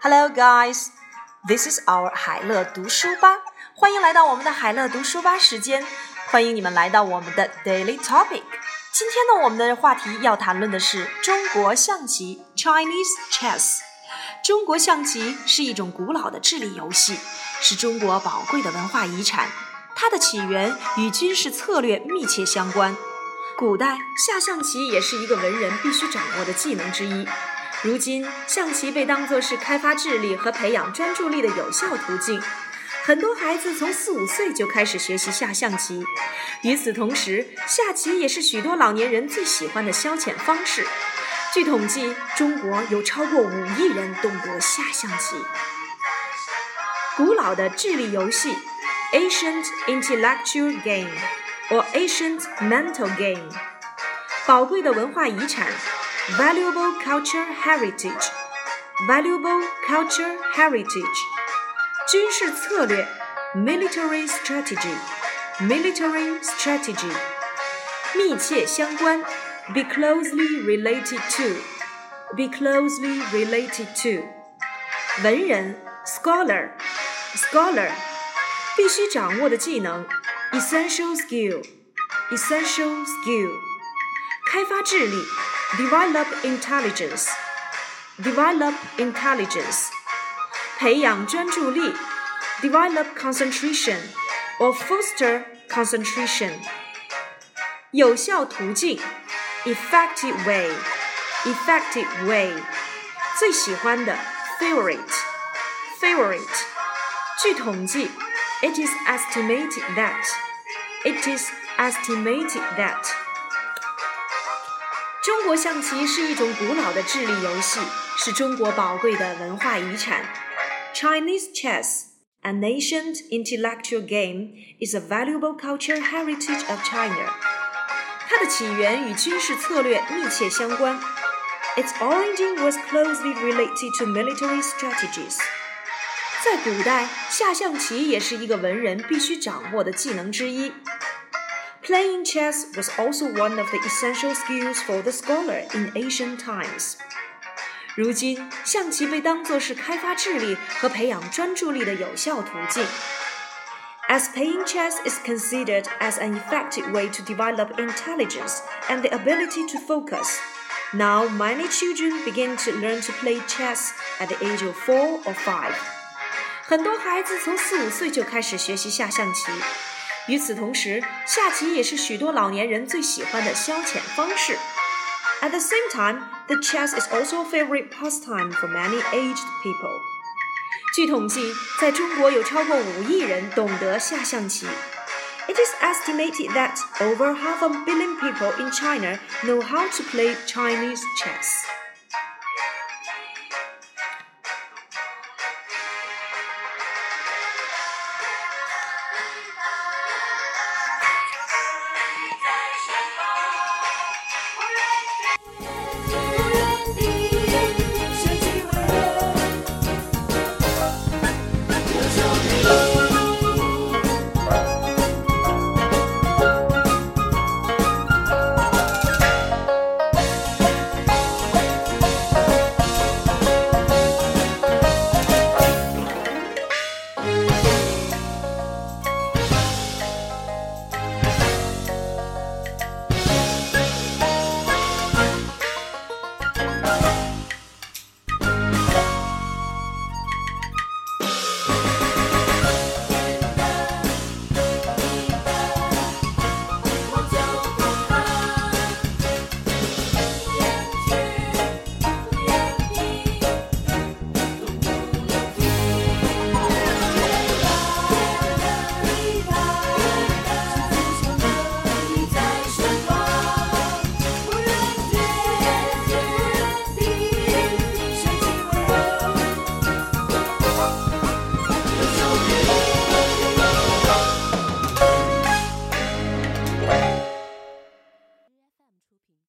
Hello, guys. This is our 海乐读书吧。欢迎来到我们的海乐读书吧时间。欢迎你们来到我们的 Daily Topic。今天呢，我们的话题要谈论的是中国象棋 （Chinese Chess）。中国象棋是一种古老的智力游戏，是中国宝贵的文化遗产。它的起源与军事策略密切相关。古代下象棋也是一个文人必须掌握的技能之一。如今，象棋被当作是开发智力和培养专注力的有效途径。很多孩子从四五岁就开始学习下象棋。与此同时，下棋也是许多老年人最喜欢的消遣方式。据统计，中国有超过五亿人懂得下象棋。古老的智力游戏，ancient intellectual game。or ancient mental game，宝贵的文化遗产 ，valuable culture heritage，valuable culture heritage，军事策略，military strategy，military strategy，密切相关，be closely related to，be closely related to，文人，scholar，scholar，必须掌握的技能。essential skill, essential skill，开发智力 ，develop intelligence, develop intelligence，培养专注力，develop concentration or foster concentration，有效途径，effective way, effective way，最喜欢的，favorite, favorite，据统计。It is estimated that. It is estimated that. 中国象棋是一种古老的智力游戏，是中国宝贵的文化遗产。Chinese chess, an ancient intellectual game, is a valuable cultural heritage of China. 它的起源与军事策略密切相关。Its origin was closely related to military strategies. 在古代，下象棋也是一个文人必须掌握的技能之一。 Playing chess was also one of the essential skills for the scholar in ancient times。如今，象棋被当作是开发智力和培养专注力的有效途径。As playing chess is considered as an effective way to develop intelligence and the ability to focus, now many children begin to learn to play chess at the age of four or five. 很多孩子从四五岁就开始学习下象棋。 与此同时，下棋也是许多老年人最喜欢的消遣方式。At the same time, the chess is also a favorite pastime for many aged people. 据统计，在中国有超过五亿人懂得下象棋。It is estimated that over half a billion people in China know how to play Chinese chess.